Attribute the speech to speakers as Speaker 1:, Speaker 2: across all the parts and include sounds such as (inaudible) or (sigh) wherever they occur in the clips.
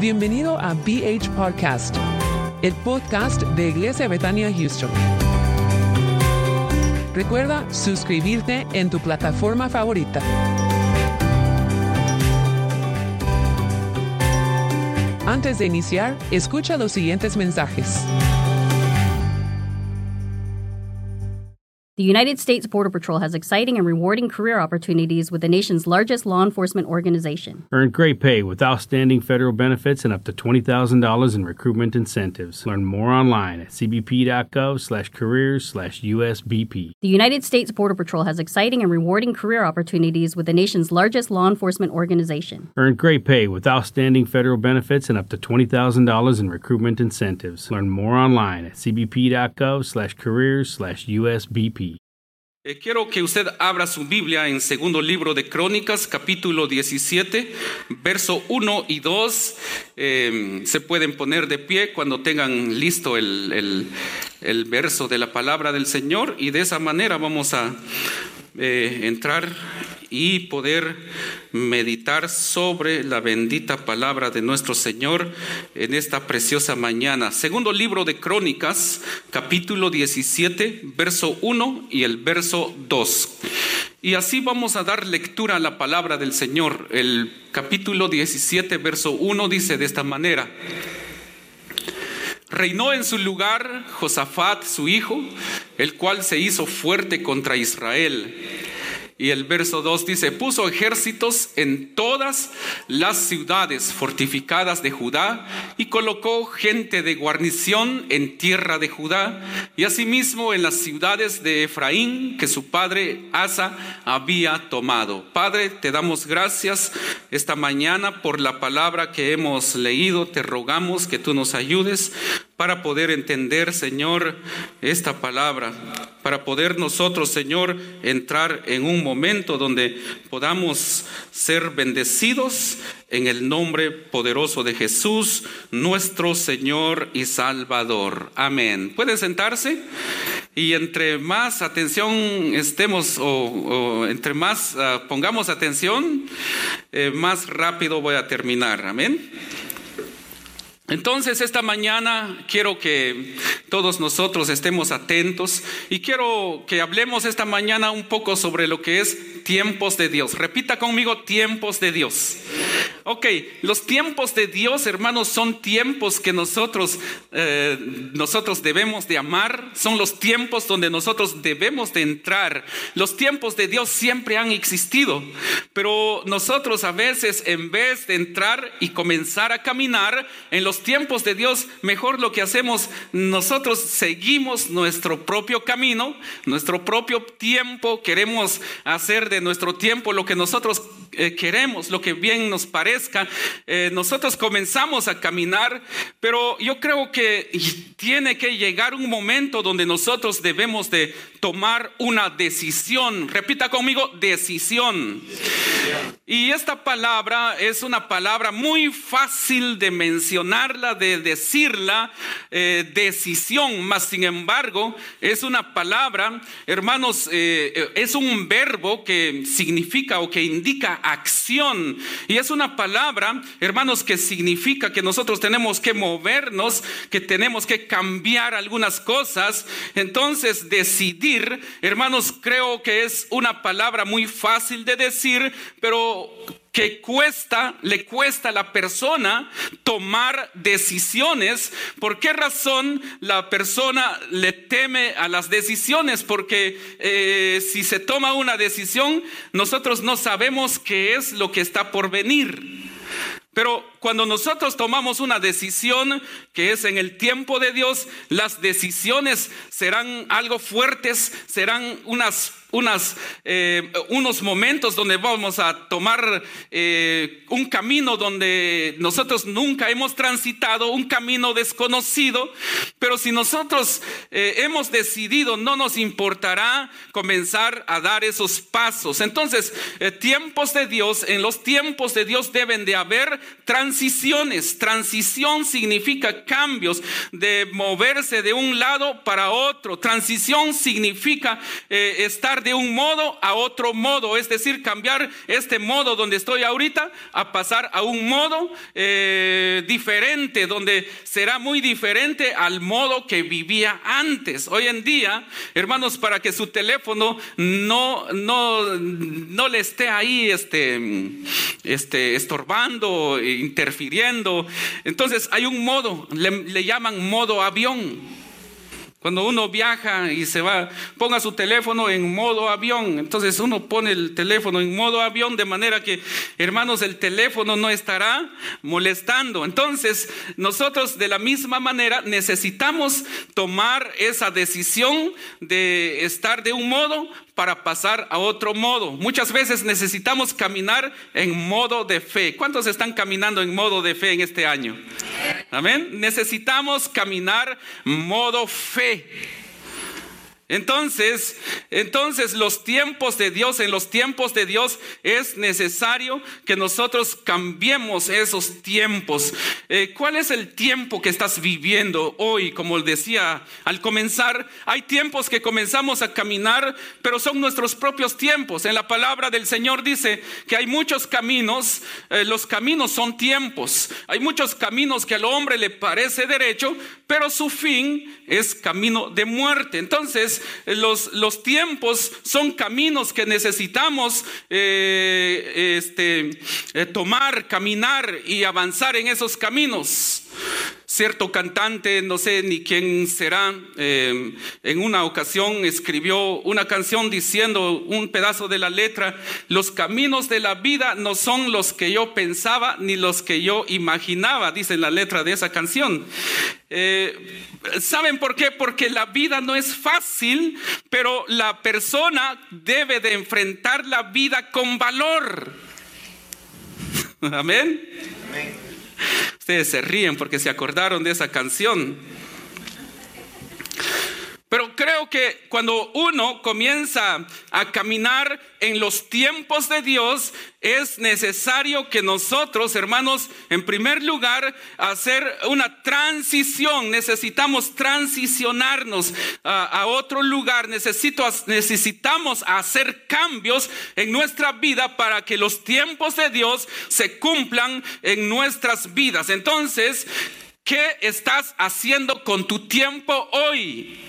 Speaker 1: Bienvenido a BH Podcast, el podcast de Iglesia Betania Houston. Recuerda suscribirte en tu plataforma favorita. Antes de iniciar, escucha los siguientes mensajes.
Speaker 2: The United States Border Patrol has exciting and rewarding career opportunities with the nation's largest law enforcement organization.
Speaker 3: Earn great pay with outstanding federal benefits and up to $20,000 in recruitment incentives. Learn more online at cbp.gov slash careers slash USBP.
Speaker 2: The United States Border Patrol has exciting and rewarding career opportunities with the nation's largest law enforcement organization.
Speaker 3: Earn great pay with outstanding federal benefits and up to $20,000 in recruitment incentives. Learn more online at cbp.gov
Speaker 4: Eh, quiero que usted abra su Biblia en segundo libro de Crónicas, capítulo 17, verso 1 y 2. Eh, se pueden poner de pie cuando tengan listo el- el verso de la palabra del Señor y de esa manera vamos a eh, entrar y poder meditar sobre la bendita palabra de nuestro Señor en esta preciosa mañana. Segundo libro de Crónicas, capítulo 17, verso 1 y el verso 2. Y así vamos a dar lectura a la palabra del Señor. El capítulo 17, verso 1 dice de esta manera. Reinó en su lugar Josafat, su hijo, el cual se hizo fuerte contra Israel. Y el verso 2 dice, puso ejércitos en todas las ciudades fortificadas de Judá y colocó gente de guarnición en tierra de Judá y asimismo en las ciudades de Efraín que su padre Asa había tomado. Padre, te damos gracias esta mañana por la palabra que hemos leído. Te rogamos que tú nos ayudes para poder entender, Señor, esta palabra, para poder nosotros, Señor, entrar en un momento donde podamos ser bendecidos en el nombre poderoso de Jesús, nuestro Señor y Salvador. Amén. ¿Pueden sentarse? Y entre más atención estemos o, o entre más ah, pongamos atención, eh, más rápido voy a terminar. Amén. Entonces esta mañana quiero que todos nosotros estemos atentos y quiero que hablemos esta mañana un poco sobre lo que es tiempos de Dios. Repita conmigo tiempos de Dios. Ok, los tiempos de Dios, hermanos, son tiempos que nosotros, eh, nosotros debemos de amar, son los tiempos donde nosotros debemos de entrar. Los tiempos de Dios siempre han existido, pero nosotros a veces en vez de entrar y comenzar a caminar en los tiempos de Dios, mejor lo que hacemos, nosotros seguimos nuestro propio camino, nuestro propio tiempo, queremos hacer de nuestro tiempo lo que nosotros eh, queremos, lo que bien nos parezca. Eh, nosotros comenzamos a caminar, pero yo creo que tiene que llegar un momento donde nosotros debemos de tomar una decisión. Repita conmigo, decisión. Y esta palabra es una palabra muy fácil de mencionarla, de decirla, eh, decisión, mas sin embargo es una palabra, hermanos, es un verbo que significa o que indica acción. Y es una palabra, hermanos, que significa que nosotros tenemos que movernos, que tenemos que cambiar algunas cosas. Entonces, decidir, hermanos, creo que es una palabra muy fácil de decir, pero que cuesta, le cuesta a la persona tomar decisiones. ¿Por qué razón la persona le teme a las decisiones? Porque eh, si se toma una decisión, nosotros no sabemos qué es lo que está por venir. Pero cuando nosotros tomamos una decisión que es en el tiempo de Dios, las decisiones serán algo fuertes, serán unas, unas, eh, unos momentos donde vamos a tomar eh, un camino donde nosotros nunca hemos transitado, un camino desconocido. Pero si nosotros eh, hemos decidido, no nos importará comenzar a dar esos pasos. Entonces, tiempos de Dios, en los tiempos de Dios deben de haber transiciones. Transición significa cambios de moverse de un lado para otro. Transición significa estar de un modo a otro modo, es decir, cambiar este modo donde estoy ahorita a pasar a un modo eh, diferente, donde será muy diferente al modo que vivía antes. Hoy en día, hermanos, para que su teléfono no, no, no le esté ahí este, este, estorbando, interfiriendo, entonces hay un modo, le llaman modo avión. Cuando uno viaja y se va, ponga su teléfono en modo avión. Entonces uno pone el teléfono en modo avión de manera que, hermanos, el teléfono no estará molestando. Entonces nosotros de la misma manera necesitamos tomar esa decisión de estar de un modo para pasar a otro modo. Muchas veces necesitamos caminar en modo de fe. ¿Cuántos están caminando en modo de fe en este año? Amén. Necesitamos caminar modo fe. Entonces, entonces los tiempos de Dios, en los tiempos de Dios es necesario que nosotros cambiemos esos tiempos. Eh, ¿Cuál es el tiempo que estás viviendo hoy? Como decía al comenzar, hay tiempos que comenzamos a caminar, pero son nuestros propios tiempos. En la palabra del Señor dice que hay muchos caminos, eh, los caminos son tiempos. Hay muchos caminos que al hombre le parece derecho, pero su fin es camino de muerte. Entonces, los, los tiempos son caminos que necesitamos eh, este, eh, tomar, caminar y avanzar en esos caminos. Cierto cantante, no sé ni quién será, eh, en una ocasión escribió una canción diciendo un pedazo de la letra, los caminos de la vida no son los que yo pensaba ni los que yo imaginaba, dice la letra de esa canción. Eh, ¿Saben por qué? Porque la vida no es fácil, pero la persona debe de enfrentar la vida con valor. (laughs) Amén. Amén. Ustedes se ríen porque se acordaron de esa canción. Pero creo que cuando uno comienza a caminar en los tiempos de Dios, es necesario que nosotros, hermanos, en primer lugar, hacer una transición. Necesitamos transicionarnos a, otro lugar. Necesito, necesitamos hacer cambios en nuestra vida para que los tiempos de Dios se cumplan en nuestras vidas. Entonces, ¿qué estás haciendo con tu tiempo hoy?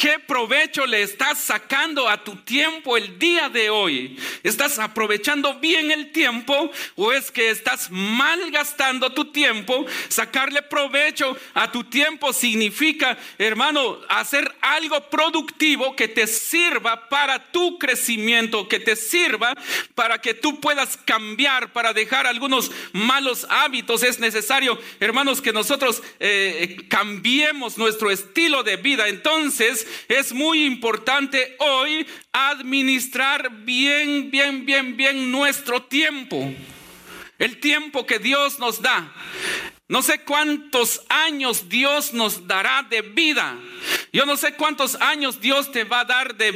Speaker 4: ¿Qué provecho le estás sacando a tu tiempo el día de hoy? ¿Estás aprovechando bien el tiempo o es que estás malgastando tu tiempo? Sacarle provecho a tu tiempo significa, hermano, hacer algo productivo que te sirva para tu crecimiento, que te sirva para que tú puedas cambiar, para dejar algunos malos hábitos. Es necesario, hermanos, que nosotros eh, cambiemos nuestro estilo de vida. Entonces, es muy importante hoy administrar bien, bien, bien, bien nuestro tiempo. El tiempo que Dios nos da. No sé cuántos años Dios nos dará de vida. Yo no sé cuántos años Dios te va a dar de,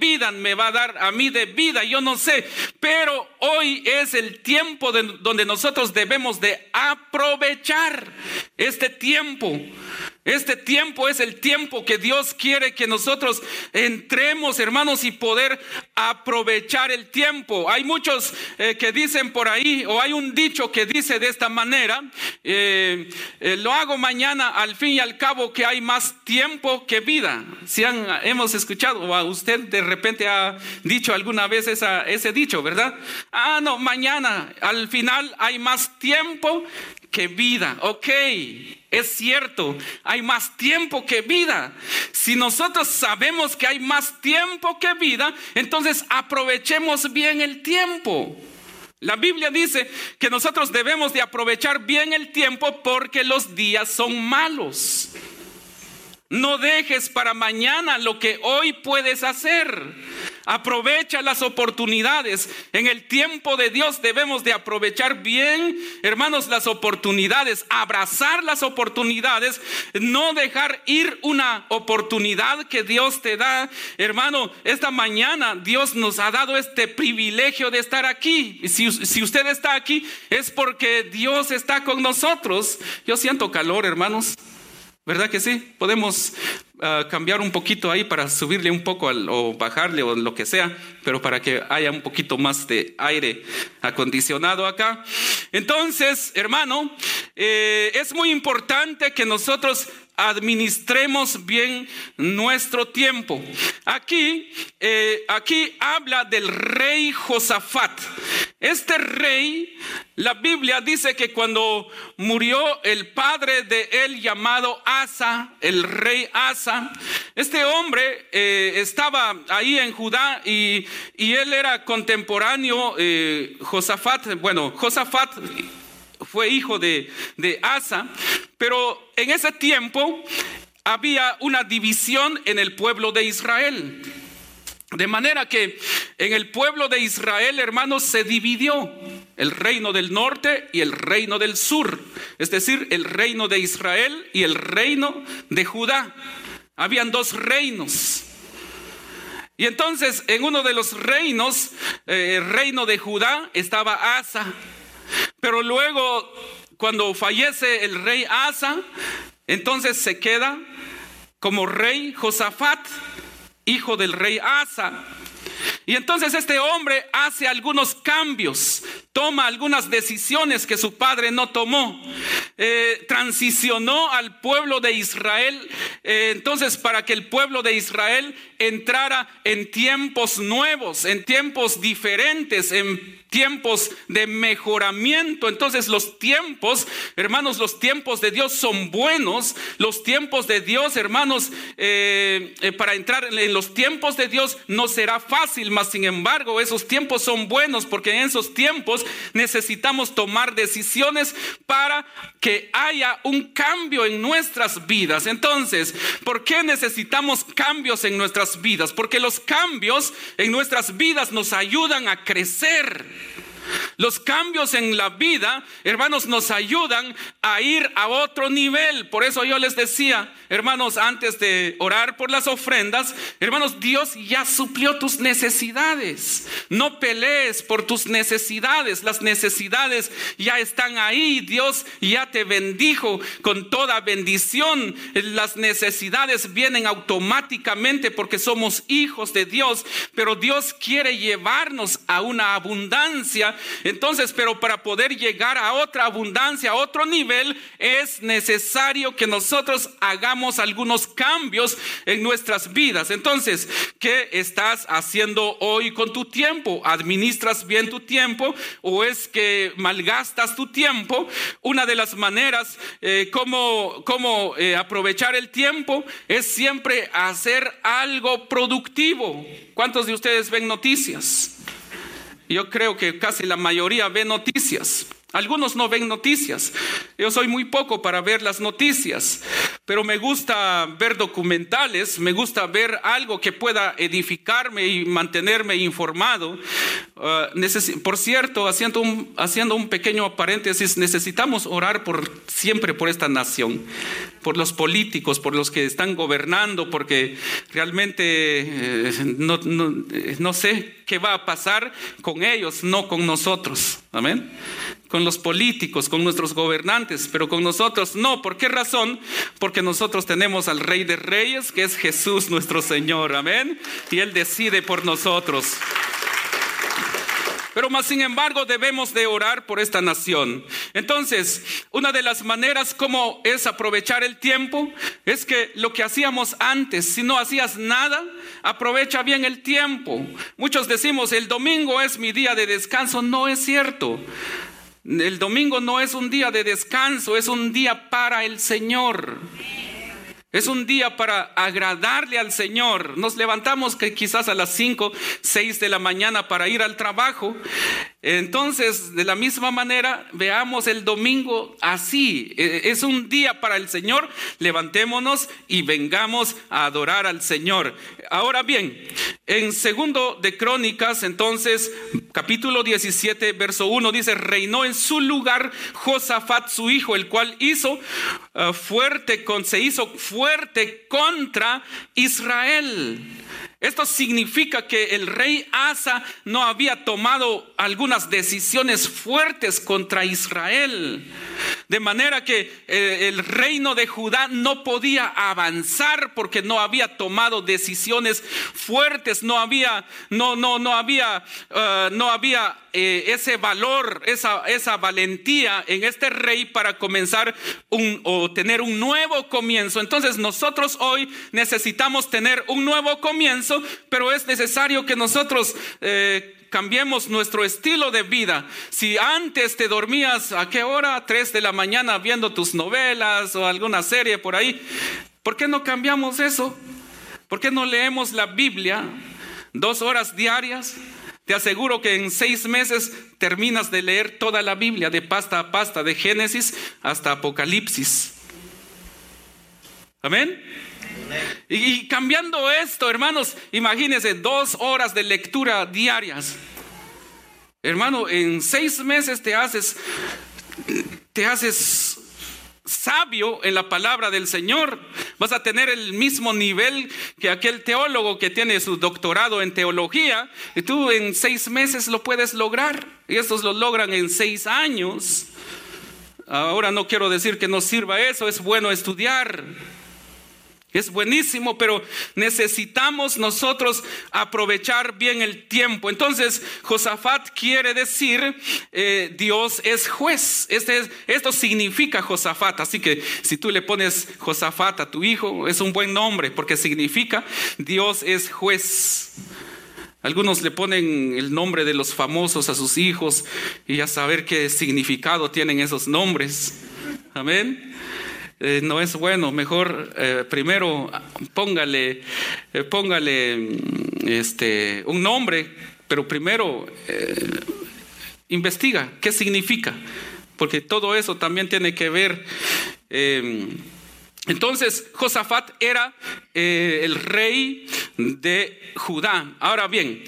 Speaker 4: vida, me va a dar a mí de vida, yo no sé. Pero hoy es el tiempo donde nosotros debemos de aprovechar este tiempo. Este tiempo es el tiempo que Dios quiere que nosotros entremos, hermanos, y poder aprovechar el tiempo. Hay muchos eh, que dicen por ahí, o hay un dicho que dice de esta manera, eh, eh, lo hago mañana, al fin y al cabo que hay más tiempo que vida. Si han, hemos escuchado, o usted de repente ha dicho alguna vez ese dicho, ¿verdad? Ah, no, mañana, al final hay más tiempo que vida. Ok, es cierto, hay más tiempo que vida. Si nosotros sabemos que hay más tiempo que vida, entonces aprovechemos bien el tiempo. La Biblia dice que nosotros debemos de aprovechar bien el tiempo porque los días son malos. No dejes para mañana lo que hoy puedes hacer. Aprovecha las oportunidades. En el tiempo de Dios debemos de aprovechar bien, hermanos, las oportunidades, abrazar las oportunidades, no dejar ir una oportunidad que Dios te da. Hermano, esta mañana Dios nos ha dado este privilegio de estar aquí. Si, si usted está aquí es porque Dios está con nosotros. Yo siento calor, hermanos. ¿Verdad que sí? Podemos ah, cambiar un poquito ahí para subirle un poco o bajarle o lo que sea, pero para que haya un poquito más de aire acondicionado acá. Entonces, hermano, eh, es muy importante que nosotros administremos bien nuestro tiempo. Aquí, eh, aquí habla del rey Josafat. Este rey, la Biblia dice que cuando murió el padre de él llamado Asa, el rey Asa, este hombre eh, estaba ahí en Judá y, él era contemporáneo, eh, Josafat, bueno, Josafat fue hijo de, de Asa, pero en ese tiempo había una división en el pueblo de Israel. De manera que en el pueblo de Israel, hermanos, se dividió el reino del norte y el reino del sur, es decir, el reino de Israel y el reino de Judá. Habían dos reinos. Y entonces en uno de los reinos, eh, el reino de Judá, estaba Asa. Pero luego, cuando fallece el rey Asa, entonces se queda como rey Josafat, hijo del rey Asa. Y entonces este hombre hace algunos cambios, toma algunas decisiones que su padre no tomó, eh, transicionó al pueblo de Israel, eh, entonces para que el pueblo de Israel entrara en tiempos nuevos, en tiempos diferentes, en tiempos de mejoramiento. Entonces los tiempos, hermanos, los tiempos de Dios son buenos. Los tiempos de Dios, hermanos, eh, eh, para entrar en los tiempos de Dios no será fácil, mas sin embargo esos tiempos son buenos porque en esos tiempos necesitamos tomar decisiones para que haya un cambio en nuestras vidas. Entonces, ¿por qué necesitamos cambios en nuestras vidas? Porque los cambios en nuestras vidas nos ayudan a crecer. Los cambios en la vida, hermanos, nos ayudan a ir a otro nivel. Por eso yo les decía, hermanos, antes de orar por las ofrendas, hermanos, Dios ya suplió tus necesidades. No pelees por tus necesidades. Las necesidades ya están ahí. Dios ya te bendijo con toda bendición. Las necesidades vienen automáticamente porque somos hijos de Dios, pero Dios quiere llevarnos a una abundancia entonces, pero para poder llegar a otra abundancia, a otro nivel, es necesario que nosotros hagamos algunos cambios en nuestras vidas. Entonces, ¿qué estás haciendo hoy con tu tiempo? ¿Administras bien tu tiempo o es que malgastas tu tiempo? Una de las maneras eh, como, como eh, aprovechar el tiempo es siempre hacer algo productivo. ¿Cuántos de ustedes ven noticias? Yo creo que casi la mayoría ve noticias. Algunos no ven noticias. Yo soy muy poco para ver las noticias, pero me gusta ver documentales, me gusta ver algo que pueda edificarme y mantenerme informado. Ah, por cierto, haciendo un, haciendo un pequeño paréntesis, necesitamos orar por siempre por esta nación, por los políticos, por los que están gobernando, porque realmente eh, no, no sé qué va a pasar con ellos, no con nosotros. Amén con los políticos, con nuestros gobernantes, pero con nosotros no. ¿Por qué razón? Porque nosotros tenemos al Rey de Reyes, que es Jesús nuestro Señor. Amén. Y Él decide por nosotros. Pero más sin embargo debemos de orar por esta nación. Entonces, una de las maneras como es aprovechar el tiempo es que lo que hacíamos antes, si no hacías nada, aprovecha bien el tiempo. Muchos decimos, el domingo es mi día de descanso. No es cierto. El domingo no es un día de descanso, es un día para el Señor. Es un día para agradarle al Señor. Nos levantamos que quizás a las 5, 6 de la mañana para ir al trabajo entonces, de la misma manera, veamos el domingo así. E, es un día para el Señor. Levantémonos y vengamos a adorar al Señor. Ahora bien, en segundo de Crónicas, entonces, capítulo 17, verso 1 dice, reinó en su lugar Josafat su hijo, el cual hizo uh, fuerte, con, se hizo fuerte contra Israel. Esto significa que el rey Asa no había tomado algunas decisiones fuertes contra Israel. De manera que eh, el reino de Judá no podía avanzar porque no había tomado decisiones fuertes, no había, no, no, no había, eh, no había eh, ese valor, esa, esa valentía en este rey para comenzar un, o tener un nuevo comienzo. Entonces nosotros hoy necesitamos tener un nuevo comienzo, pero es necesario que nosotros cambiemos nuestro estilo de vida. Si antes te dormías a qué hora, tres de la mañana viendo tus novelas o alguna serie por ahí, ¿por qué no cambiamos eso? ¿Por qué no leemos la Biblia dos horas diarias? Te aseguro que en seis meses terminas de leer toda la Biblia, de pasta a pasta, de Génesis hasta Apocalipsis. Amén. Y, cambiando esto, hermanos, imagínense dos horas de lectura diarias. Hermano, en seis meses te haces, te haces sabio en la palabra del Señor. Vas a tener el mismo nivel que aquel teólogo que tiene su doctorado en teología. Y tú en seis meses lo puedes lograr. Y estos lo logran en seis años. Ahora no quiero decir que no sirva eso, es bueno estudiar. Es buenísimo, pero necesitamos nosotros aprovechar bien el tiempo. Entonces, Josafat quiere decir, eh, Dios es juez. Este esto significa Josafat. Así que si tú le pones Josafat a tu hijo, es un buen nombre, porque significa Dios es juez. Algunos le ponen el nombre de los famosos a sus hijos y a saber qué significado tienen esos nombres. Amén. Eh, no es bueno. Mejor eh, primero póngale, eh, póngale mm, este, un nombre, pero primero investiga qué significa, porque todo eso también tiene que ver. entonces, Josafat era el rey de Judá. Ahora bien,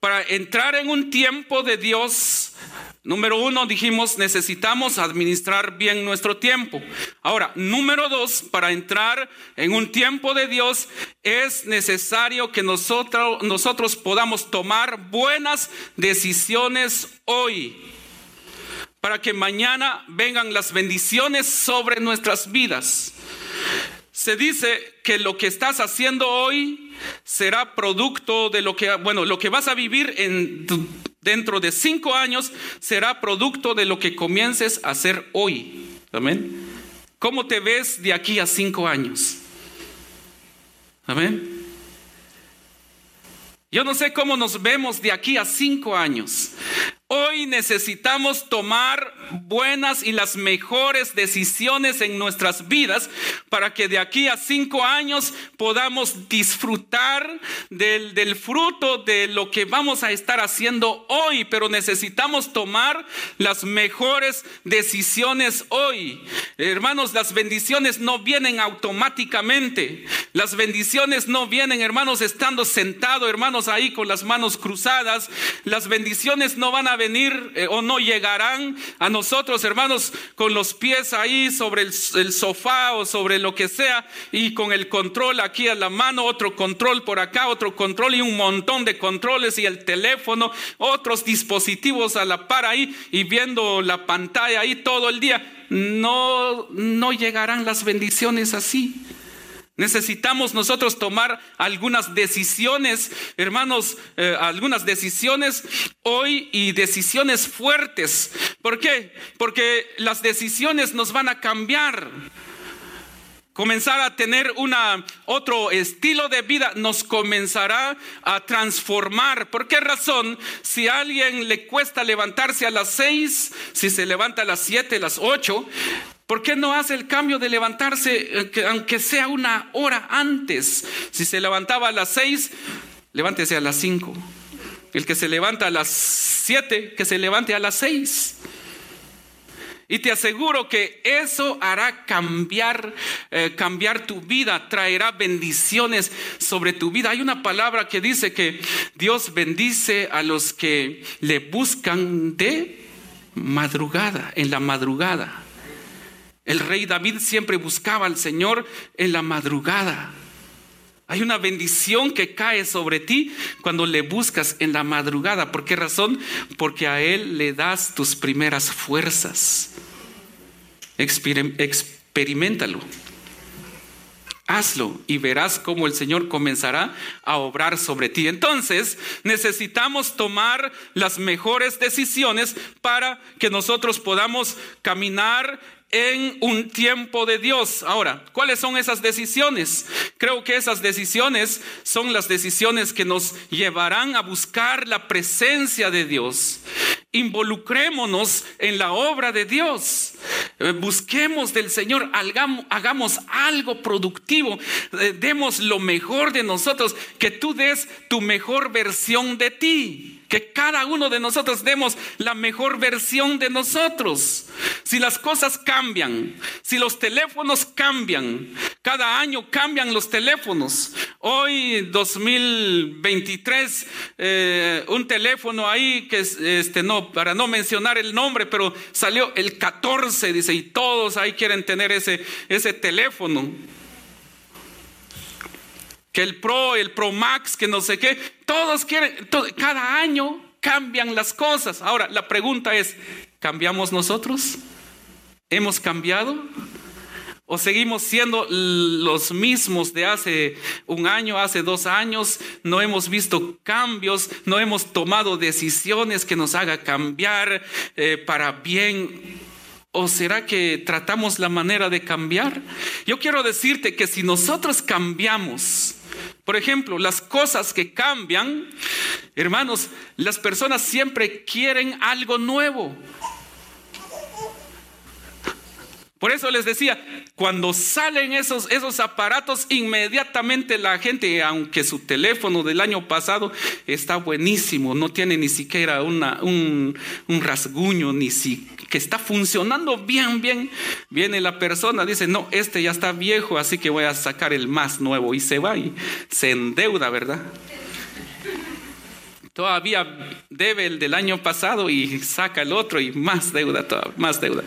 Speaker 4: para entrar en un tiempo de Dios, Número uno, dijimos, necesitamos administrar bien nuestro tiempo. Ahora, número dos, para entrar en un tiempo de Dios es necesario que nosotros, nosotros podamos tomar buenas decisiones hoy para que mañana vengan las bendiciones sobre nuestras vidas. Se dice que lo que estás haciendo hoy será producto de lo que, bueno, lo que vas a vivir en dentro de cinco años será producto de lo que comiences a hacer hoy. Amén. ¿Cómo te ves de aquí a cinco años? Amén. Yo no sé cómo nos vemos de aquí a cinco años. Hoy necesitamos tomar buenas y las mejores decisiones en nuestras vidas para que de aquí a cinco años podamos disfrutar del, fruto de lo que vamos a estar haciendo hoy. Pero necesitamos tomar las mejores decisiones hoy. Hermanos, las bendiciones no vienen automáticamente. Las bendiciones no vienen, hermanos, estando sentado, hermanos, ahí con las manos cruzadas. Las bendiciones no van a venir eh, o no llegarán a nosotros, hermanos, con los pies ahí sobre el, sofá o sobre lo que sea y con el control aquí a la mano, otro control por acá, otro control y un montón de controles y el teléfono, otros dispositivos a la par ahí y viendo la pantalla ahí todo el día. No, no llegarán las bendiciones así. Necesitamos nosotros tomar algunas decisiones, hermanos, eh, algunas decisiones hoy y decisiones fuertes. ¿Por qué? Porque las decisiones nos van a cambiar. Comenzar a tener una, otro estilo de vida nos comenzará a transformar. ¿Por qué razón? Si a alguien le cuesta levantarse a las seis, si se levanta a las siete, las ocho, ¿Por qué no hace el cambio de levantarse, eh, aunque sea una hora antes? Si se levantaba a las seis, levántese a las cinco. El que se levanta a las siete, que se levante a las seis. Y te aseguro que eso hará cambiar, eh, cambiar tu vida, traerá bendiciones sobre tu vida. Hay una palabra que dice que Dios bendice a los que le buscan de madrugada, en la madrugada. El rey David siempre buscaba al Señor en la madrugada. Hay una bendición que cae sobre ti cuando le buscas en la madrugada. ¿Por qué razón? Porque a Él le das tus primeras fuerzas. experimentalo. Hazlo y verás cómo el Señor comenzará a obrar sobre ti. Entonces necesitamos tomar las mejores decisiones para que nosotros podamos caminar en un tiempo de Dios. Ahora, ¿cuáles son esas decisiones? Creo que esas decisiones son las decisiones que nos llevarán a buscar la presencia de Dios. Involucrémonos en la obra de Dios. Eh, busquemos del Señor, hagamos, algo productivo, eh, demos lo mejor de nosotros, que tú des tu mejor versión de ti que cada uno de nosotros demos la mejor versión de nosotros. Si las cosas cambian, si los teléfonos cambian, cada año cambian los teléfonos. Hoy, 2023, eh, un teléfono ahí que este no, para no mencionar el nombre, pero salió el 14, dice, y todos ahí quieren tener ese, ese teléfono que el Pro, el Pro Max, que no sé qué, todos quieren, cada año cambian las cosas. Ahora, la pregunta es, ¿cambiamos nosotros? ¿Hemos cambiado? ¿O seguimos siendo los mismos de hace un año, hace dos años? No hemos visto cambios, no hemos tomado decisiones que nos haga cambiar eh, para bien. ¿O será que tratamos la manera de cambiar? Yo quiero decirte que si nosotros cambiamos, por ejemplo, las cosas que cambian, hermanos, las personas siempre quieren algo nuevo. Por eso les decía, cuando salen esos, esos aparatos, inmediatamente la gente, aunque su teléfono del año pasado está buenísimo, no tiene ni siquiera un, un, rasguño, ni si, que está funcionando bien, bien, viene la persona, dice, no, este ya está viejo, así que voy a sacar el más nuevo y se va y se endeuda, ¿verdad? Todavía debe el del año pasado y saca el otro y más deuda, más deuda.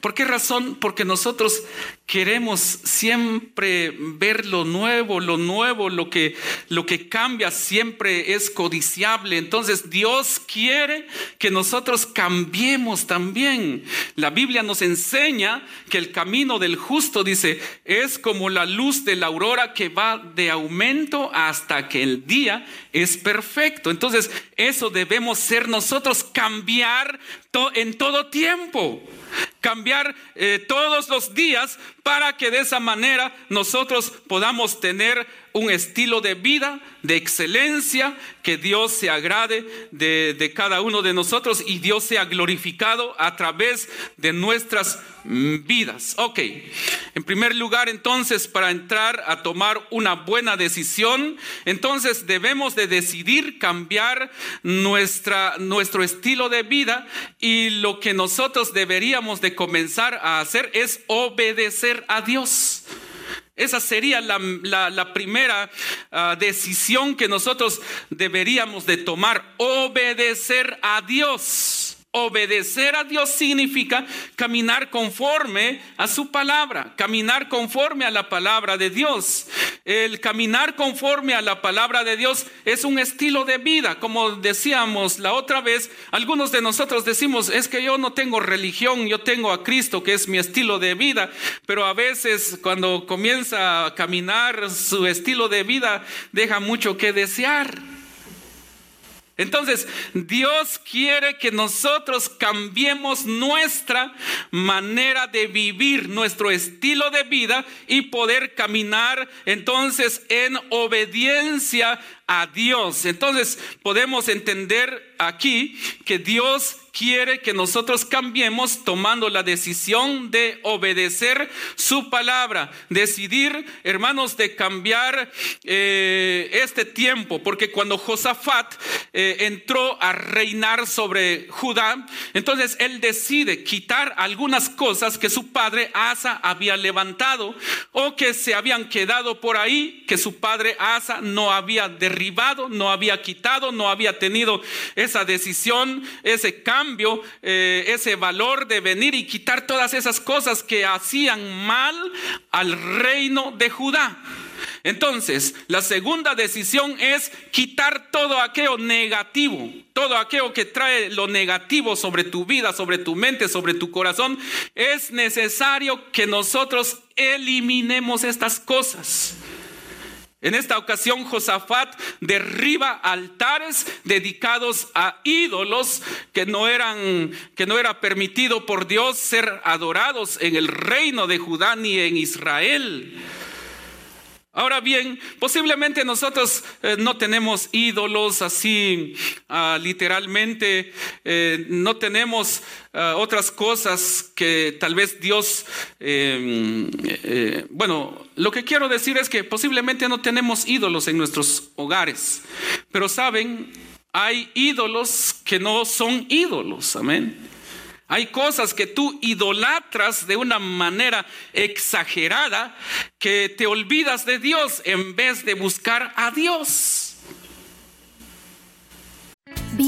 Speaker 4: ¿Por qué razón? Porque nosotros queremos siempre ver lo nuevo, lo nuevo, lo que, lo que cambia siempre es codiciable. Entonces Dios quiere que nosotros cambiemos también. La Biblia nos enseña que el camino del justo, dice, es como la luz de la aurora que va de aumento hasta que el día es perfecto. Entonces eso debemos ser nosotros, cambiar en todo tiempo cambiar eh, todos los días para que de esa manera nosotros podamos tener un estilo de vida de excelencia, que Dios se agrade de, cada uno de nosotros y Dios sea glorificado a través de nuestras mm, vidas. Ok, en primer lugar entonces para entrar a tomar una buena decisión, entonces debemos de decidir cambiar nuestra, nuestro estilo de vida y lo que nosotros deberíamos de comenzar a hacer es obedecer a Dios. Esa sería la, primera ah, decisión que nosotros deberíamos de tomar, obedecer a Dios. Obedecer a Dios significa caminar conforme a su palabra, caminar conforme a la palabra de Dios. El caminar conforme a la palabra de Dios es un estilo de vida. Como decíamos la otra vez, algunos de nosotros decimos, es que yo no tengo religión, yo tengo a Cristo, que es mi estilo de vida. Pero a veces cuando comienza a caminar su estilo de vida, deja mucho que desear. Entonces, Dios quiere que nosotros cambiemos nuestra manera de vivir, nuestro estilo de vida y poder caminar entonces en obediencia a Dios. Entonces, podemos entender aquí que Dios quiere que nosotros cambiemos tomando la decisión de obedecer su palabra, decidir, hermanos, de cambiar eh, este tiempo, porque cuando Josafat eh, entró a reinar sobre Judá, entonces él decide quitar algunas cosas que su padre Asa había levantado o que se habían quedado por ahí, que su padre Asa no había derribado, no había quitado, no había tenido esa decisión, ese cambio eh, ese valor de venir y quitar todas esas cosas que hacían mal al reino de Judá. Entonces, la segunda decisión es quitar todo aquello negativo, todo aquello que trae lo negativo sobre tu vida, sobre tu mente, sobre tu corazón. Es necesario que nosotros eliminemos estas cosas. En esta ocasión Josafat derriba altares dedicados a ídolos que no eran que no era permitido por Dios ser adorados en el reino de Judá ni en Israel. Ahora bien, posiblemente nosotros eh, no tenemos ídolos así ah, literalmente, eh, no tenemos ah, otras cosas que tal vez Dios, em, eh, bueno, lo que quiero decir es que posiblemente no tenemos ídolos en nuestros hogares, pero saben, hay ídolos que no son ídolos, amén. Hay cosas que tú idolatras de una manera exagerada que te olvidas de Dios en vez de buscar a Dios.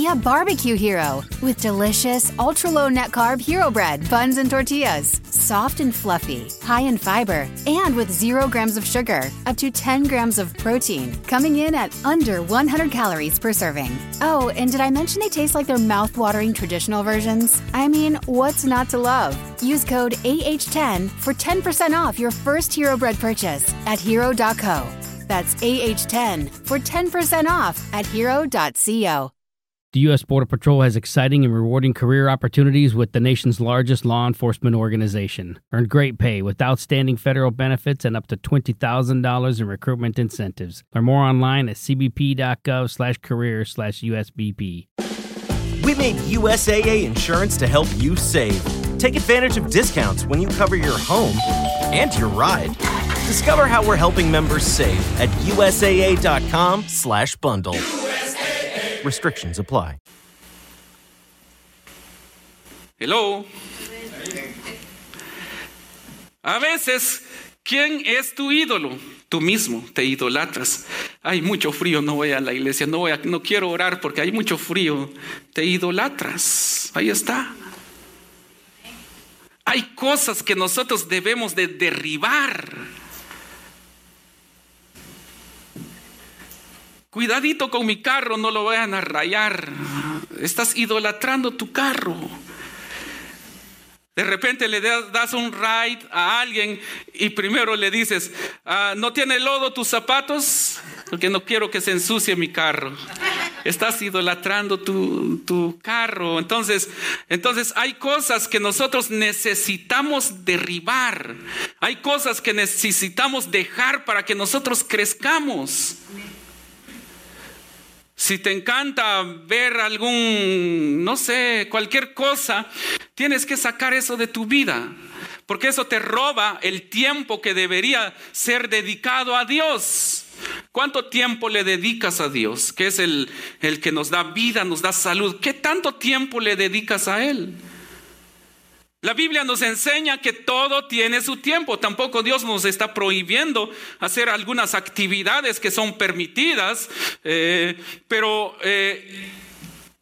Speaker 5: A barbecue hero with delicious, ultra low net carb hero bread, buns, and tortillas. Soft and fluffy, high in fiber, and with zero grams of sugar, up to 10 grams of protein, coming in at under 100 calories per serving. Oh, and did I mention they taste like their mouth-watering traditional versions? I mean, what's not to love? Use code AH10 for 10% off your first hero bread purchase at hero.co. That's AH10 for 10% off at hero.co.
Speaker 3: The U.S. Border Patrol has exciting and rewarding career opportunities with the nation's largest law enforcement organization. Earn great pay with outstanding federal benefits and up to $20,000 in recruitment incentives. Learn more online at cbp.gov slash career slash USBP.
Speaker 6: We made USAA insurance to help you save. Take advantage of discounts when you cover your home and your ride. Discover how we're helping members save at USAA.com slash bundle. Restrictions apply.
Speaker 4: Hello. A veces, ¿quién es tu ídolo? Tú mismo te idolatras. Hay mucho frío, no voy a la iglesia, no, voy a, no quiero orar porque hay mucho frío. Te idolatras. Ahí está. Hay cosas que nosotros debemos de derribar. Cuidadito con mi carro, no lo vayan a rayar. Estás idolatrando tu carro. De repente le das un ride a alguien y primero le dices, ah, ¿no tiene lodo tus zapatos? Porque no quiero que se ensucie mi carro. Estás idolatrando tu, tu carro. Entonces, entonces hay cosas que nosotros necesitamos derribar. Hay cosas que necesitamos dejar para que nosotros crezcamos. Si te encanta ver algún, no sé, cualquier cosa, tienes que sacar eso de tu vida, porque eso te roba el tiempo que debería ser dedicado a Dios. ¿Cuánto tiempo le dedicas a Dios? Que es el, el que nos da vida, nos da salud. ¿Qué tanto tiempo le dedicas a Él? La Biblia nos enseña que todo tiene su tiempo. Tampoco Dios nos está prohibiendo hacer algunas actividades que son permitidas, eh, pero eh,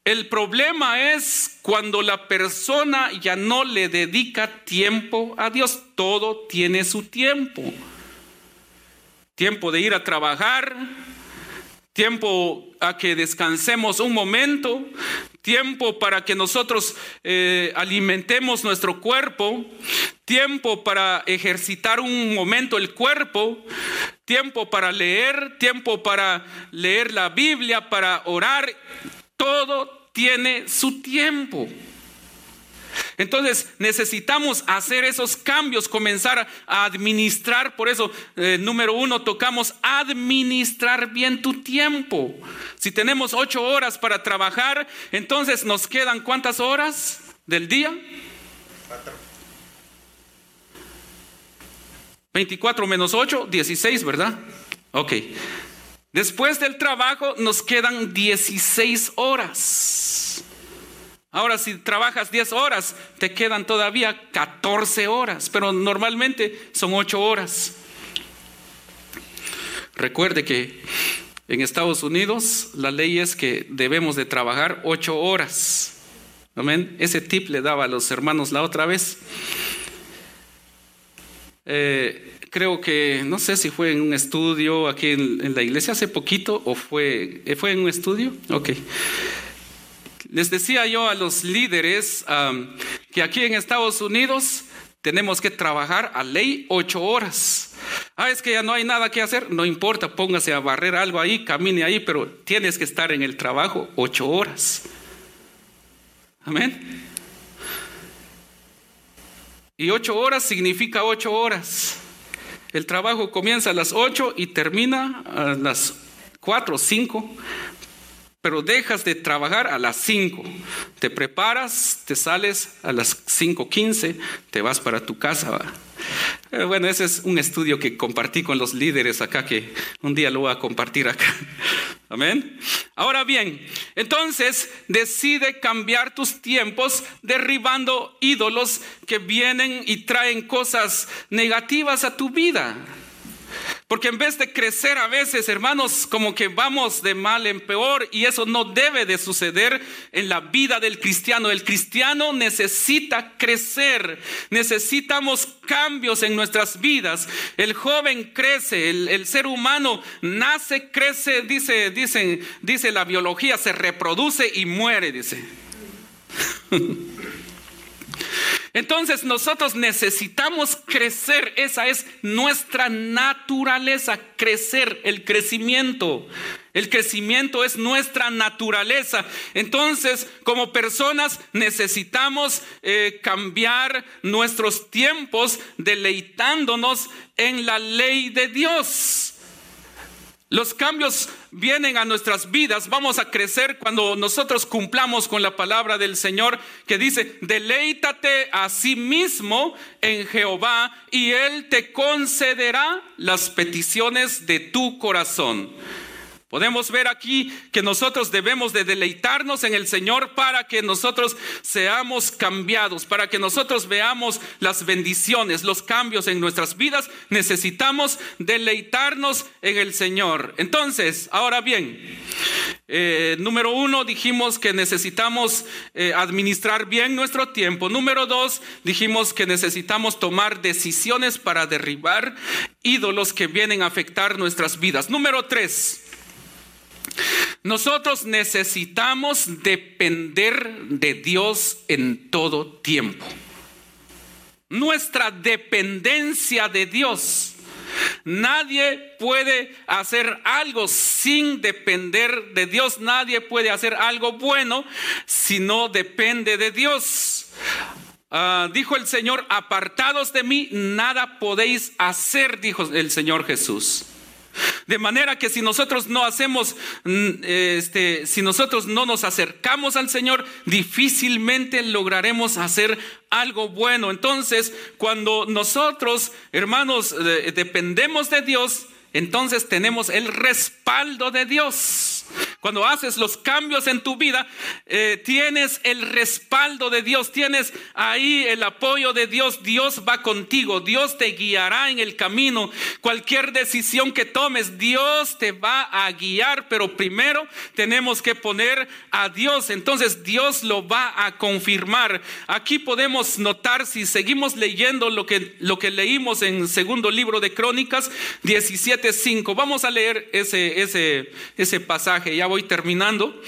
Speaker 4: el problema es cuando la persona ya no le dedica tiempo a Dios. Todo tiene su tiempo. Tiempo de ir a trabajar, tiempo a que descansemos un momento, tiempo para que nosotros eh, alimentemos nuestro cuerpo, tiempo para ejercitar un momento el cuerpo, tiempo para leer, tiempo para leer la Biblia, para orar, todo tiene su tiempo. Entonces necesitamos hacer esos cambios, comenzar a administrar. Por eso, eh, número uno, tocamos administrar bien tu tiempo. Si tenemos ocho horas para trabajar, entonces nos quedan cuántas horas del día? 24 menos 8, 16, ¿verdad? Ok. Después del trabajo nos quedan 16 horas. Ahora, si trabajas 10 horas, te quedan todavía 14 horas, pero normalmente son 8 horas. Recuerde que en Estados Unidos la ley es que debemos de trabajar 8 horas. Ese tip le daba a los hermanos la otra vez. Eh, creo que, no sé si fue en un estudio aquí en, la iglesia hace poquito o fue, fue en un estudio. Ok. Les decía yo a los líderes que aquí en Estados Unidos tenemos que trabajar a ley ocho horas. Ah, es que ya no hay nada que hacer. No importa, póngase a barrer algo ahí, camine ahí, pero tienes que estar en el trabajo ocho horas. Amén. Y ocho horas significa ocho horas. El trabajo comienza a las ocho y termina a las cuatro o cinco pero dejas de trabajar a las 5. Te preparas, te sales a las 5.15, te vas para tu casa. Eh, bueno, ese es un estudio que compartí con los líderes acá, que un día lo voy a compartir acá. (laughs) Amén. Ahora bien, entonces decide cambiar tus tiempos derribando ídolos que vienen y traen cosas negativas a tu vida. Porque en vez de crecer a veces, hermanos, como que vamos de mal en peor y eso no debe de suceder en la vida del cristiano. El cristiano necesita crecer, necesitamos cambios en nuestras vidas. El joven crece, el, ser humano nace, crece, dice, dice, dice la biología, se reproduce y muere, dice. (laughs) Entonces nosotros necesitamos crecer, esa es nuestra naturaleza, crecer, el crecimiento. El crecimiento es nuestra naturaleza. Entonces, como personas necesitamos eh, cambiar nuestros tiempos deleitándonos en la ley de Dios. Los cambios vienen a nuestras vidas, vamos a crecer cuando nosotros cumplamos con la palabra del Señor que dice, deleítate a sí mismo en Jehová y Él te concederá las peticiones de tu corazón. Podemos ver aquí que nosotros debemos de deleitarnos en el Señor para que nosotros seamos cambiados, para que nosotros veamos las bendiciones, los cambios en nuestras vidas. Necesitamos deleitarnos en el Señor. Entonces, ahora bien, eh, número uno, dijimos que necesitamos eh, administrar bien nuestro tiempo. Número dos, dijimos que necesitamos tomar decisiones para derribar ídolos que vienen a afectar nuestras vidas. Número tres, nosotros necesitamos depender de Dios en todo tiempo. Nuestra dependencia de Dios. Nadie puede hacer algo sin depender de Dios. Nadie puede hacer algo bueno si no depende de Dios. Ah, dijo el Señor, apartados de mí, nada podéis hacer, dijo el Señor Jesús. De manera que si nosotros no hacemos, mm, este, si nosotros no nos acercamos al Señor, difícilmente lograremos hacer algo bueno. Entonces, cuando nosotros, hermanos, dependemos de Dios, entonces tenemos el respaldo de Dios. Cuando haces los cambios en tu vida, eh, tienes el respaldo de Dios, tienes ahí el apoyo de Dios. Dios va contigo, Dios te guiará en el camino. Cualquier decisión que tomes, Dios te va a guiar, pero primero tenemos que poner a Dios. Entonces Dios lo va a confirmar. Aquí podemos notar, si seguimos leyendo lo que, lo que leímos en segundo libro de Crónicas 17.5, vamos a leer ese, ese, ese pasaje ya voy terminando.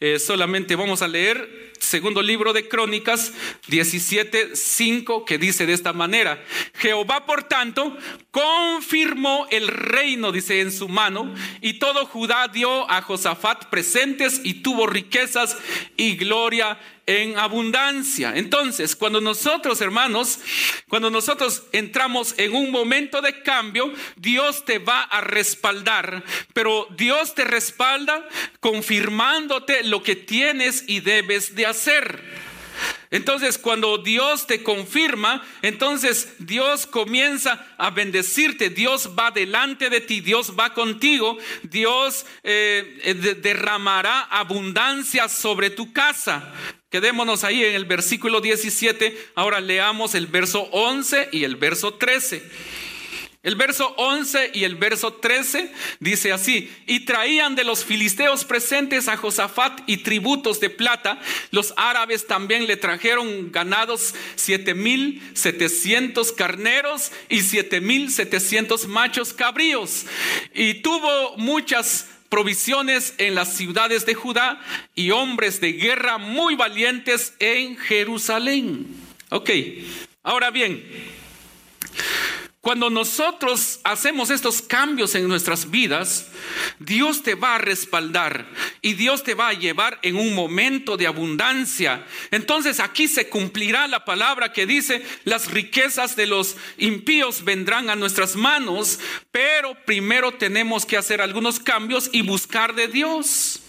Speaker 4: Eh, solamente vamos a leer segundo libro de Crónicas 17:5 que dice de esta manera: Jehová, por tanto, confirmó el reino, dice en su mano, y todo Judá dio a Josafat presentes y tuvo riquezas y gloria en abundancia. Entonces, cuando nosotros, hermanos, cuando nosotros entramos en un momento de cambio, Dios te va a respaldar, pero Dios te respalda confirmándote lo que tienes y debes de hacer. Entonces, cuando Dios te confirma, entonces Dios comienza a bendecirte. Dios va delante de ti, Dios va contigo, Dios eh, derramará abundancia sobre tu casa. Quedémonos ahí en el versículo 17. Ahora leamos el verso 11 y el verso 13. El verso 11 y el verso 13 dice así, y traían de los filisteos presentes a Josafat y tributos de plata. Los árabes también le trajeron ganados siete mil setecientos carneros y siete mil setecientos machos cabríos. Y tuvo muchas provisiones en las ciudades de Judá y hombres de guerra muy valientes en Jerusalén. Ok, ahora bien, cuando nosotros hacemos estos cambios en nuestras vidas, Dios te va a respaldar y Dios te va a llevar en un momento de abundancia. Entonces aquí se cumplirá la palabra que dice, las riquezas de los impíos vendrán a nuestras manos, pero primero tenemos que hacer algunos cambios y buscar de Dios.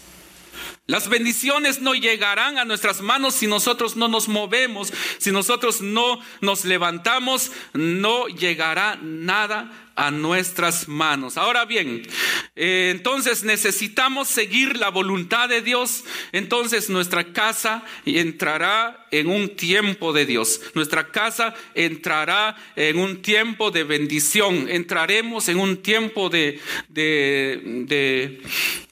Speaker 4: Las bendiciones no llegarán a nuestras manos si nosotros no nos movemos, si nosotros no nos levantamos, no llegará nada a nuestras manos. Ahora bien, eh, entonces necesitamos seguir la voluntad de Dios. Entonces nuestra casa entrará en un tiempo de Dios. Nuestra casa entrará en un tiempo de bendición. Entraremos en un tiempo de, de,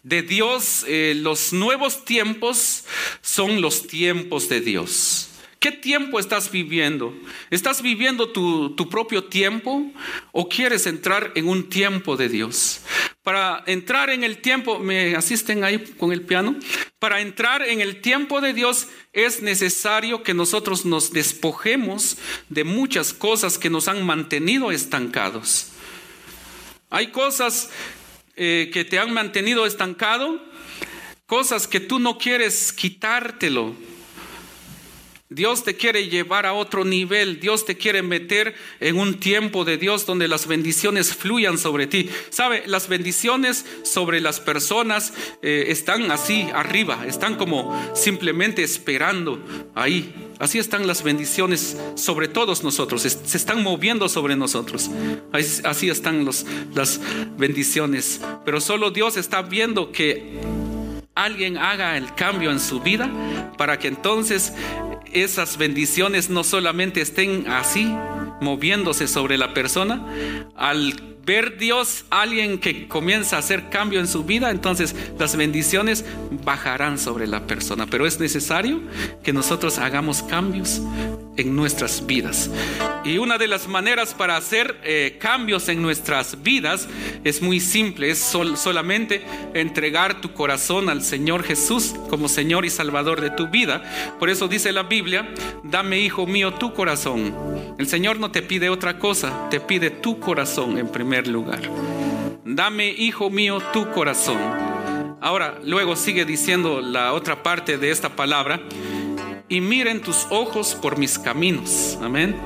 Speaker 4: de, Dios. Eh, los nuevos tiempos son los tiempos de Dios. ¿Qué tiempo estás viviendo? ¿Estás viviendo tu, propio tiempo o quieres entrar en un tiempo de Dios? Para entrar en el tiempo, ¿me asisten ahí con el piano? Para entrar en el tiempo de Dios es necesario que nosotros nos despojemos de muchas cosas que nos han mantenido estancados. Hay cosas eh, que te han mantenido estancado, cosas que tú no quieres quitártelo Dios te quiere llevar a otro nivel, Dios te quiere meter en un tiempo de Dios donde las bendiciones fluyan sobre ti. ¿Sabe? Las bendiciones sobre las personas eh, están así arriba, están como simplemente esperando ahí. Así están las bendiciones sobre todos nosotros, se están moviendo sobre nosotros. Así están las bendiciones. Pero solo Dios está viendo que alguien haga el cambio en su vida para que entonces esas bendiciones no solamente estén así, moviéndose sobre la persona, al ver Dios, alguien que comienza a hacer cambio en su vida, entonces las bendiciones bajarán sobre la persona. Pero es necesario que nosotros hagamos cambios en nuestras vidas. Y una de las maneras para hacer eh, cambios en nuestras vidas es muy simple, es solamente entregar tu corazón al Señor Jesús como Señor y Salvador de tu vida. Por eso dice la Biblia, dame hijo mío tu corazón. El Señor no te pide otra cosa, te pide tu corazón en primer lugar. Dame, hijo mío, tu corazón. Ahora, luego sigue diciendo la otra parte de esta palabra, y miren tus ojos por mis caminos. Amén.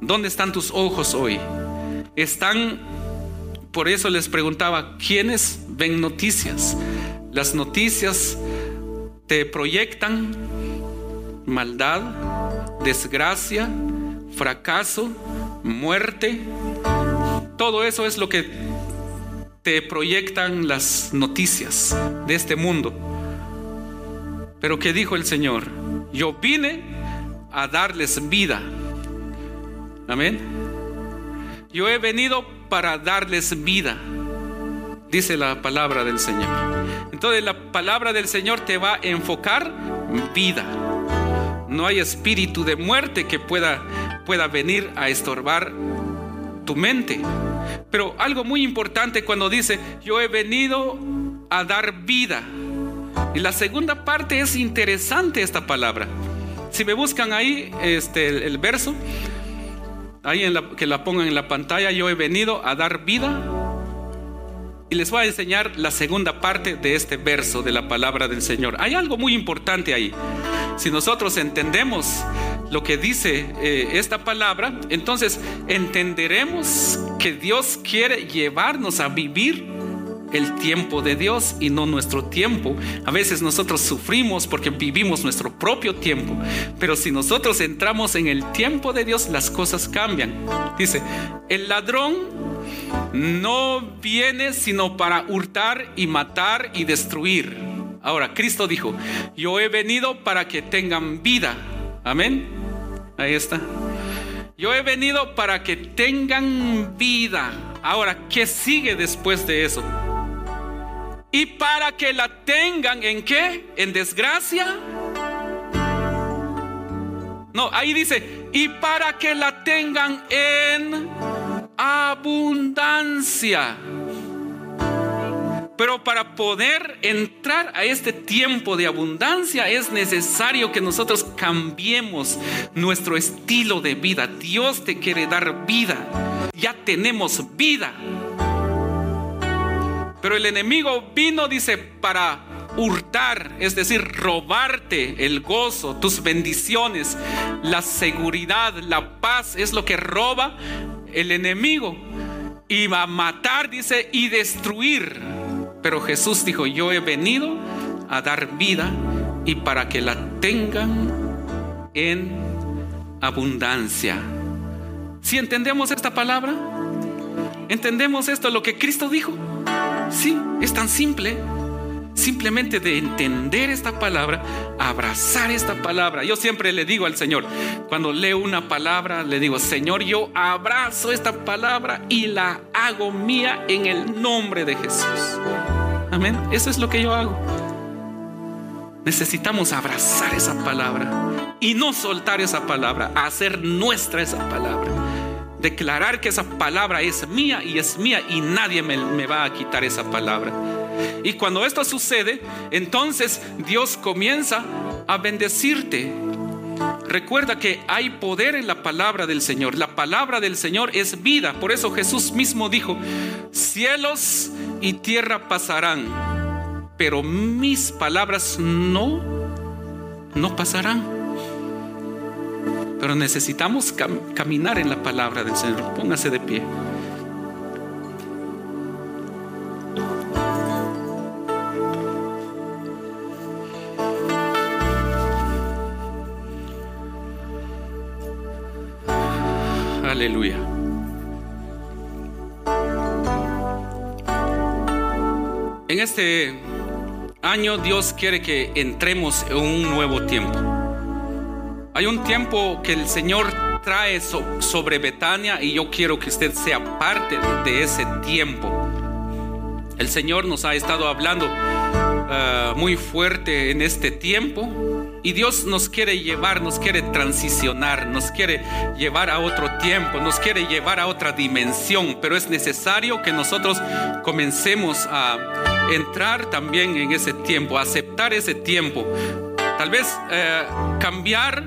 Speaker 4: ¿Dónde están tus ojos hoy? Están, por eso les preguntaba, ¿quiénes ven noticias? Las noticias te proyectan maldad, desgracia, fracaso, muerte, todo eso es lo que te proyectan las noticias de este mundo. Pero ¿qué dijo el Señor? Yo vine a darles vida. Amén. Yo he venido para darles vida, dice la palabra del Señor. Entonces la palabra del Señor te va a enfocar vida. No hay espíritu de muerte que pueda, pueda venir a estorbar tu mente. Pero algo muy importante cuando dice, yo he venido a dar vida. Y la segunda parte es interesante esta palabra. Si me buscan ahí este, el, verso, ahí en la, que la pongan en la pantalla, yo he venido a dar vida. Y les voy a enseñar la segunda parte de este verso de la palabra del Señor. Hay algo muy importante ahí. Si nosotros entendemos lo que dice eh, esta palabra, entonces entenderemos que Dios quiere llevarnos a vivir el tiempo de Dios y no nuestro tiempo. A veces nosotros sufrimos porque vivimos nuestro propio tiempo, pero si nosotros entramos en el tiempo de Dios, las cosas cambian. Dice, el ladrón no viene sino para hurtar y matar y destruir. Ahora, Cristo dijo, yo he venido para que tengan vida. Amén. Ahí está. Yo he venido para que tengan vida. Ahora, ¿qué sigue después de eso? Y para que la tengan en qué? ¿En desgracia? No, ahí dice, y para que la tengan en abundancia. Pero para poder entrar a este tiempo de abundancia es necesario que nosotros cambiemos nuestro estilo de vida. Dios te quiere dar vida. Ya tenemos vida. Pero el enemigo vino, dice, para hurtar, es decir, robarte el gozo, tus bendiciones, la seguridad, la paz, es lo que roba el enemigo. Y va a matar, dice, y destruir. Pero Jesús dijo, yo he venido a dar vida y para que la tengan en abundancia. Si entendemos esta palabra, entendemos esto, lo que Cristo dijo. Sí, es tan simple. Simplemente de entender esta palabra, abrazar esta palabra. Yo siempre le digo al Señor, cuando leo una palabra, le digo, Señor, yo abrazo esta palabra y la hago mía en el nombre de Jesús. Amén. Eso es lo que yo hago. Necesitamos abrazar esa palabra y no soltar esa palabra, hacer nuestra esa palabra. Declarar que esa palabra es mía y es mía y nadie me, me va a quitar esa palabra. Y cuando esto sucede, entonces Dios comienza a bendecirte. Recuerda que hay poder en la palabra del Señor. La palabra del Señor es vida. Por eso Jesús mismo dijo, cielos y tierra pasarán, pero mis palabras no, no pasarán. Pero necesitamos caminar en la palabra del Señor. Póngase de pie. Aleluya. En este año Dios quiere que entremos en un nuevo tiempo. Hay un tiempo que el Señor trae sobre Betania y yo quiero que usted sea parte de ese tiempo. El Señor nos ha estado hablando ah, muy fuerte en este tiempo y Dios nos quiere llevar, nos quiere transicionar, nos quiere llevar a otro tiempo, nos quiere llevar a otra dimensión, pero es necesario que nosotros comencemos a entrar también en ese tiempo, a aceptar ese tiempo. Tal vez eh, cambiar,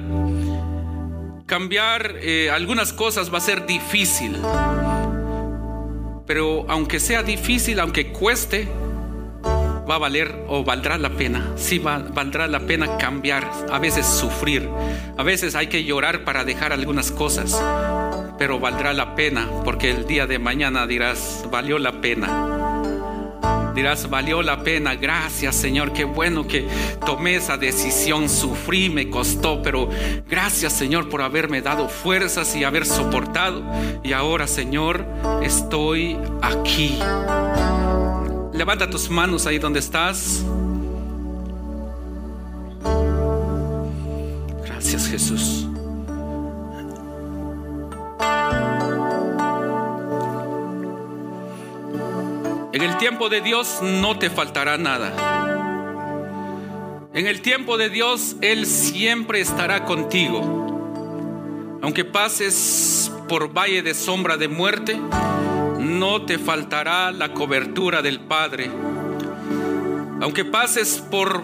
Speaker 4: cambiar eh, algunas cosas va a ser difícil, pero aunque sea difícil, aunque cueste, va a valer o valdrá la pena. Sí, va, valdrá la pena cambiar, a veces sufrir, a veces hay que llorar para dejar algunas cosas, pero valdrá la pena porque el día de mañana dirás, valió la pena. Dirás, valió la pena, gracias Señor, qué bueno que tomé esa decisión, sufrí, me costó, pero gracias Señor por haberme dado fuerzas y haber soportado. Y ahora Señor, estoy aquí. Levanta tus manos ahí donde estás. Gracias Jesús. En el tiempo de Dios no te faltará nada. En el tiempo de Dios Él siempre estará contigo. Aunque pases por valle de sombra de muerte, no te faltará la cobertura del Padre. Aunque pases por,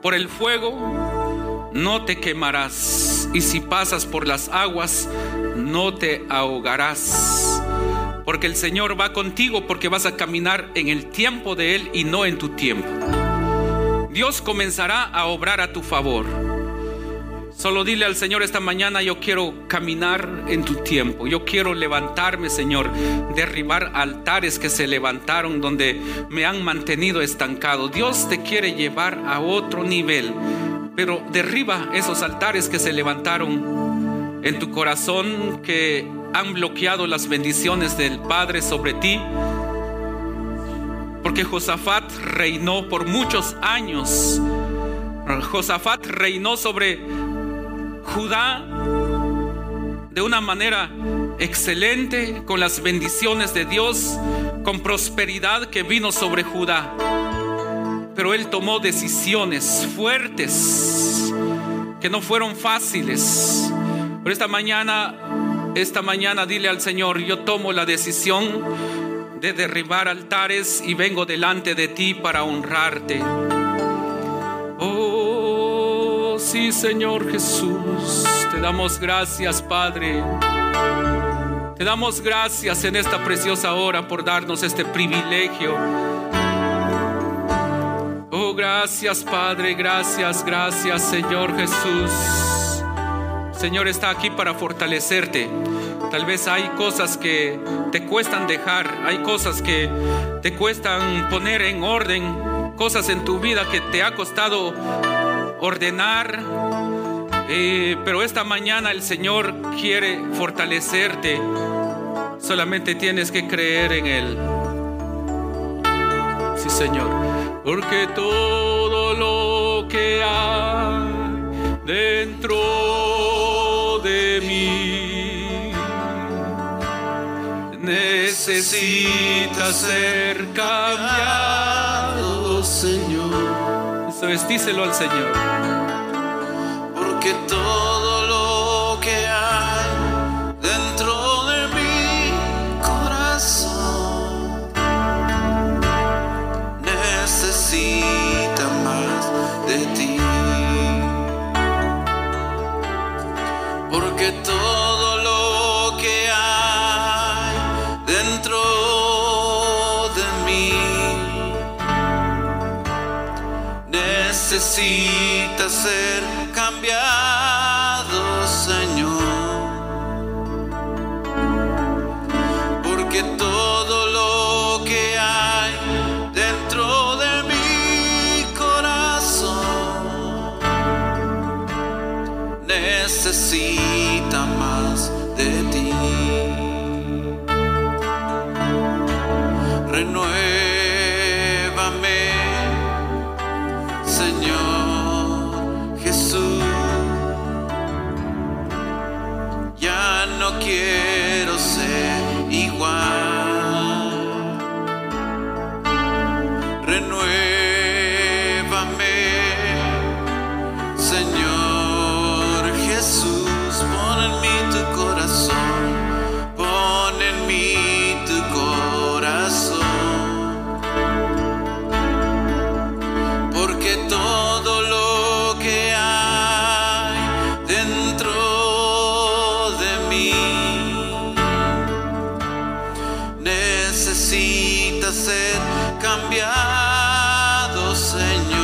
Speaker 4: por el fuego, no te quemarás. Y si pasas por las aguas, no te ahogarás. Porque el Señor va contigo porque vas a caminar en el tiempo de Él y no en tu tiempo. Dios comenzará a obrar a tu favor. Solo dile al Señor esta mañana, yo quiero caminar en tu tiempo, yo quiero levantarme, Señor, derribar altares que se levantaron donde me han mantenido estancado. Dios te quiere llevar a otro nivel, pero derriba esos altares que se levantaron en tu corazón, que han bloqueado las bendiciones del Padre sobre ti. Porque Josafat reinó por muchos años. Josafat reinó sobre Judá de una manera excelente con las bendiciones de Dios, con prosperidad que vino sobre Judá. Pero él tomó decisiones fuertes que no fueron fáciles. Pero esta mañana, esta mañana dile al Señor, yo tomo la decisión de derribar altares y vengo delante de ti para honrarte. Oh, sí, Señor Jesús, te damos gracias, Padre. Te damos gracias en esta preciosa hora por darnos este privilegio. Oh, gracias, Padre, gracias, gracias, Señor Jesús. Señor está aquí para fortalecerte. Tal vez hay cosas que te cuestan dejar, hay cosas que te cuestan poner en orden, cosas en tu vida que te ha costado ordenar. Eh, pero esta mañana el Señor quiere fortalecerte. Solamente tienes que creer en Él. Sí, Señor. Porque todo lo que hay dentro necesita ser cambiado, Señor. Eso es, díselo al Señor.
Speaker 7: Necesita necesita ser cambiado, Señor.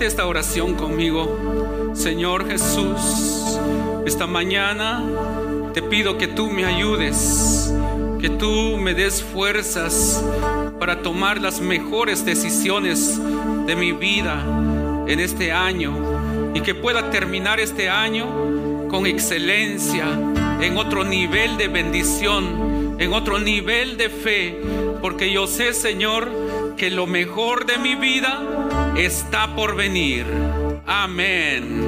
Speaker 4: Esta oración conmigo. Señor Jesús, esta mañana te pido que tú me ayudes, que tú me des fuerzas para tomar las mejores decisiones de mi vida en este año y que pueda terminar este año con excelencia, en otro nivel de bendición, en otro nivel de fe, porque yo sé, Señor, que lo mejor de mi vida está por venir. Amén.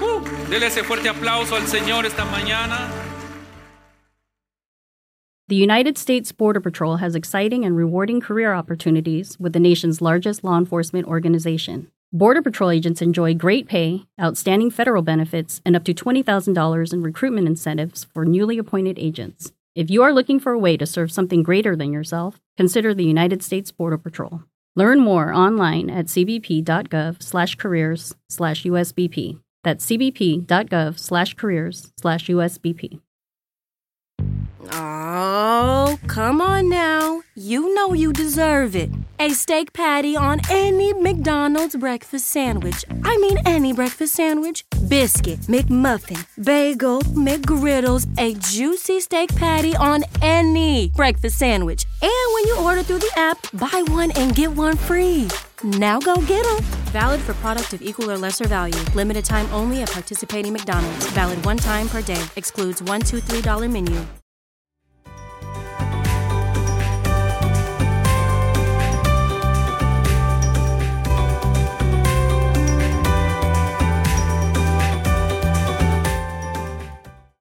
Speaker 4: Uh, dele ese fuerte aplauso al Señor esta mañana.
Speaker 2: The United States Border Patrol has exciting and rewarding career opportunities with the nation's largest law enforcement organization. Border Patrol agents enjoy great pay, outstanding federal benefits, and up to $20,000 in recruitment incentives for newly appointed agents. If you are looking for a way to serve something greater than yourself, consider the United States Border Patrol. Learn more online at cbp.gov/careers/usbp. That's cbp.gov/careers/usbp.
Speaker 8: Oh, come on now. You know you deserve it. A steak patty on any McDonald's breakfast sandwich. I mean, any breakfast sandwich. Biscuit, McMuffin, bagel, McGriddles, a juicy steak patty on any breakfast sandwich. And when you order through the app, buy one and get one free. Now go get them. Valid for product of equal or lesser value. Limited time only at participating McDonald's. Valid one time per day. Excludes one, two, three dollar menu.